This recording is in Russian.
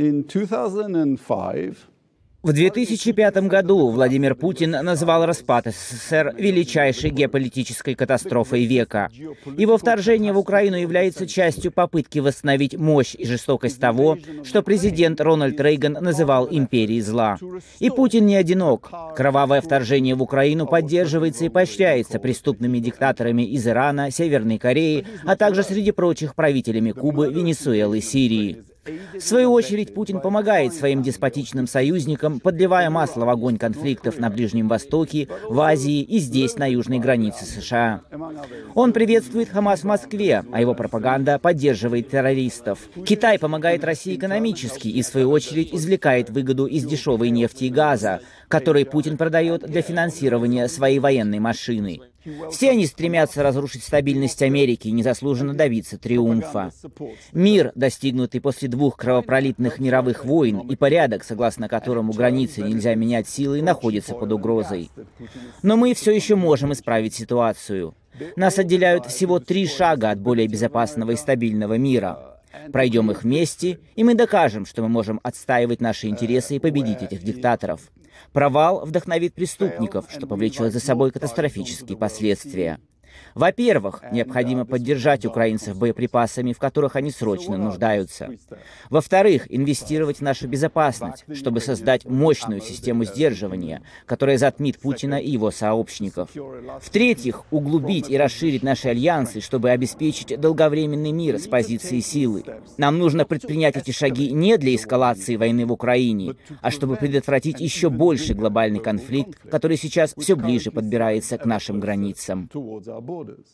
In 2005, В 2005 году Владимир Путин назвал распад СССР величайшей геополитической катастрофой века. Его вторжение в Украину является частью попытки восстановить мощь и жестокость того, что президент Рональд Рейган называл империей зла. И Путин не одинок. Кровавое вторжение в Украину поддерживается и поощряется преступными диктаторами из Ирана, Северной Кореи, а также среди прочих правителями Кубы, Венесуэлы Сирии. В свою очередь, Путин помогает своим деспотичным союзникам, подливая масло в огонь конфликтов на Ближнем Востоке, в Азии и здесь, на южной границе США. Он приветствует Хамас в Москве, а его пропаганда поддерживает террористов. Китай помогает России экономически и, в свою очередь, извлекает выгоду из дешевой нефти и газа, который Путин продает для финансирования своей военной машины. Все они стремятся разрушить стабильность Америки и незаслуженно добиться триумфа. Мир, достигнутый после двух кровопролитных мировых войн, и порядок, согласно которому границы нельзя менять силой, находится под угрозой. Но мы все еще можем исправить ситуацию. Нас отделяют всего три шага от более безопасного и стабильного мира. Пройдем их вместе, и мы докажем, что мы можем отстаивать наши интересы и победить этих диктаторов. Провал вдохновит преступников, что повлечет за собой катастрофические последствия. Во-первых, необходимо поддержать украинцев боеприпасами, в которых они срочно нуждаются. Во-вторых, инвестировать в нашу безопасность, чтобы создать мощную систему сдерживания, которая затмит Путина и его сообщников. В-третьих, углубить и расширить наши альянсы, чтобы обеспечить долговременный мир с позиции силы. Нам нужно предпринять эти шаги не для эскалации войны в Украине, а чтобы предотвратить еще больший глобальный конфликт, который сейчас все ближе подбирается к нашим границам. our borders.